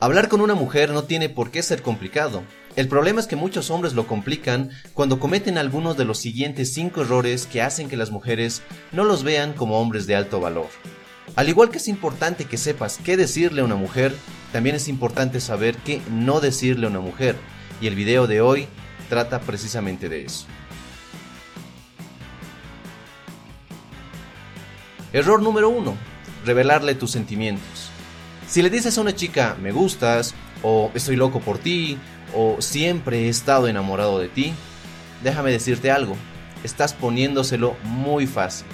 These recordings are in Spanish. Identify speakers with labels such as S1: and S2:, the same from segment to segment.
S1: Hablar con una mujer no tiene por qué ser complicado. El problema es que muchos hombres lo complican cuando cometen algunos de los siguientes 5 errores que hacen que las mujeres no los vean como hombres de alto valor. Al igual que es importante que sepas qué decirle a una mujer, también es importante saber qué no decirle a una mujer. Y el video de hoy trata precisamente de eso. Error número 1. Revelarle tus sentimientos. Si le dices a una chica me gustas, o estoy loco por ti, o siempre he estado enamorado de ti, déjame decirte algo, estás poniéndoselo muy fácil.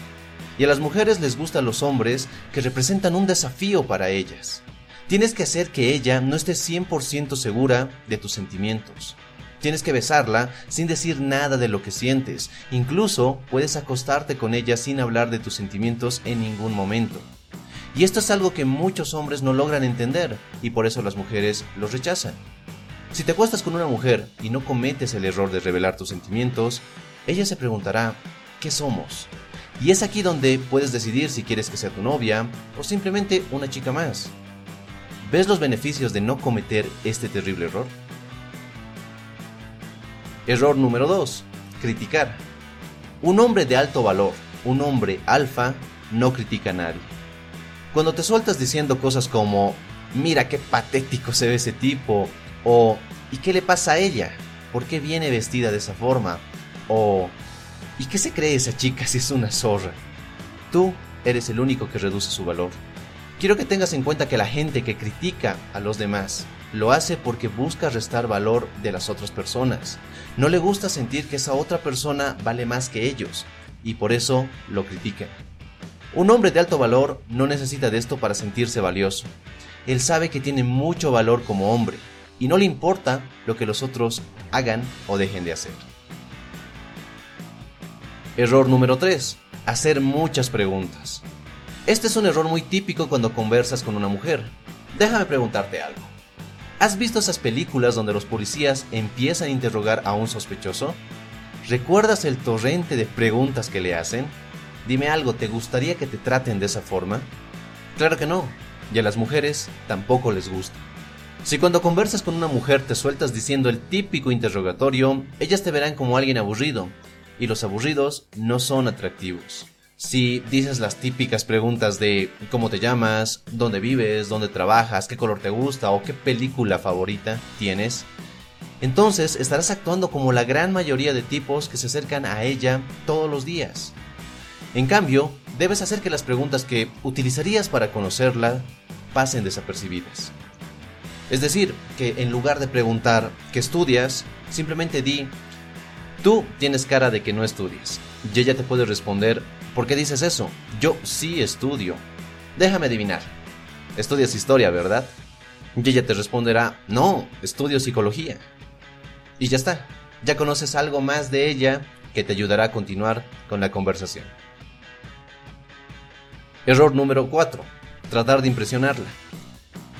S1: Y a las mujeres les gustan los hombres que representan un desafío para ellas. Tienes que hacer que ella no esté 100% segura de tus sentimientos. Tienes que besarla sin decir nada de lo que sientes. Incluso puedes acostarte con ella sin hablar de tus sentimientos en ningún momento. Y esto es algo que muchos hombres no logran entender y por eso las mujeres los rechazan. Si te acuestas con una mujer y no cometes el error de revelar tus sentimientos, ella se preguntará, ¿qué somos? Y es aquí donde puedes decidir si quieres que sea tu novia o simplemente una chica más. ¿Ves los beneficios de no cometer este terrible error? Error número 2. Criticar. Un hombre de alto valor, un hombre alfa, no critica a nadie. Cuando te sueltas diciendo cosas como, mira qué patético se ve ese tipo, o ¿y qué le pasa a ella? ¿Por qué viene vestida de esa forma? O ¿y qué se cree esa chica si es una zorra? Tú eres el único que reduce su valor. Quiero que tengas en cuenta que la gente que critica a los demás lo hace porque busca restar valor de las otras personas. No le gusta sentir que esa otra persona vale más que ellos y por eso lo critican. Un hombre de alto valor no necesita de esto para sentirse valioso. Él sabe que tiene mucho valor como hombre y no le importa lo que los otros hagan o dejen de hacer. Error número 3. Hacer muchas preguntas. Este es un error muy típico cuando conversas con una mujer. Déjame preguntarte algo. ¿Has visto esas películas donde los policías empiezan a interrogar a un sospechoso? ¿Recuerdas el torrente de preguntas que le hacen? Dime algo, ¿te gustaría que te traten de esa forma? Claro que no, y a las mujeres tampoco les gusta. Si cuando conversas con una mujer te sueltas diciendo el típico interrogatorio, ellas te verán como alguien aburrido, y los aburridos no son atractivos. Si dices las típicas preguntas de cómo te llamas, dónde vives, dónde trabajas, qué color te gusta o qué película favorita tienes, entonces estarás actuando como la gran mayoría de tipos que se acercan a ella todos los días. En cambio, debes hacer que las preguntas que utilizarías para conocerla pasen desapercibidas. Es decir, que en lugar de preguntar ¿qué estudias? Simplemente di, tú tienes cara de que no estudias. Y ella te puede responder, ¿por qué dices eso? Yo sí estudio. Déjame adivinar. Estudias historia, ¿verdad? Y ella te responderá, no, estudio psicología. Y ya está, ya conoces algo más de ella que te ayudará a continuar con la conversación. Error número 4. Tratar de impresionarla.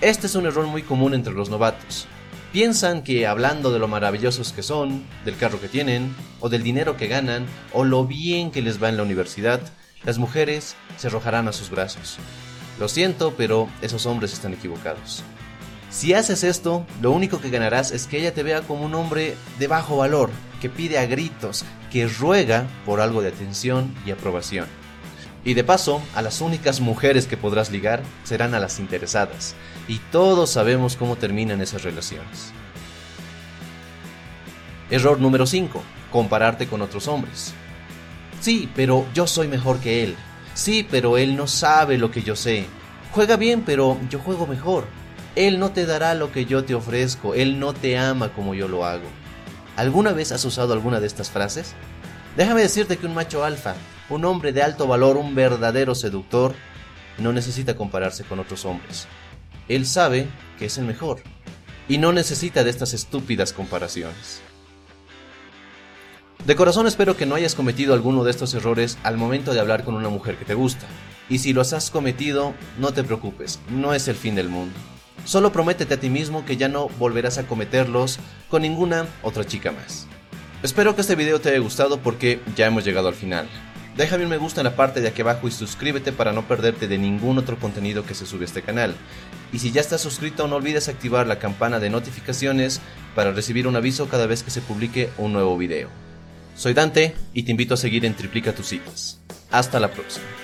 S1: Este es un error muy común entre los novatos. Piensan que hablando de lo maravillosos que son, del carro que tienen, o del dinero que ganan, o lo bien que les va en la universidad, las mujeres se arrojarán a sus brazos. Lo siento, pero esos hombres están equivocados. Si haces esto, lo único que ganarás es que ella te vea como un hombre de bajo valor, que pide a gritos, que ruega por algo de atención y aprobación. Y de paso, a las únicas mujeres que podrás ligar serán a las interesadas. Y todos sabemos cómo terminan esas relaciones. Error número 5. Compararte con otros hombres. Sí, pero yo soy mejor que él. Sí, pero él no sabe lo que yo sé. Juega bien, pero yo juego mejor. Él no te dará lo que yo te ofrezco. Él no te ama como yo lo hago. ¿Alguna vez has usado alguna de estas frases? Déjame decirte que un macho alfa un hombre de alto valor, un verdadero seductor, no necesita compararse con otros hombres. Él sabe que es el mejor y no necesita de estas estúpidas comparaciones. De corazón espero que no hayas cometido alguno de estos errores al momento de hablar con una mujer que te gusta. Y si los has cometido, no te preocupes, no es el fin del mundo. Solo prométete a ti mismo que ya no volverás a cometerlos con ninguna otra chica más. Espero que este video te haya gustado porque ya hemos llegado al final. Déjame un me gusta en la parte de aquí abajo y suscríbete para no perderte de ningún otro contenido que se sube a este canal. Y si ya estás suscrito, no olvides activar la campana de notificaciones para recibir un aviso cada vez que se publique un nuevo video. Soy Dante y te invito a seguir en Triplica tus citas. Hasta la próxima.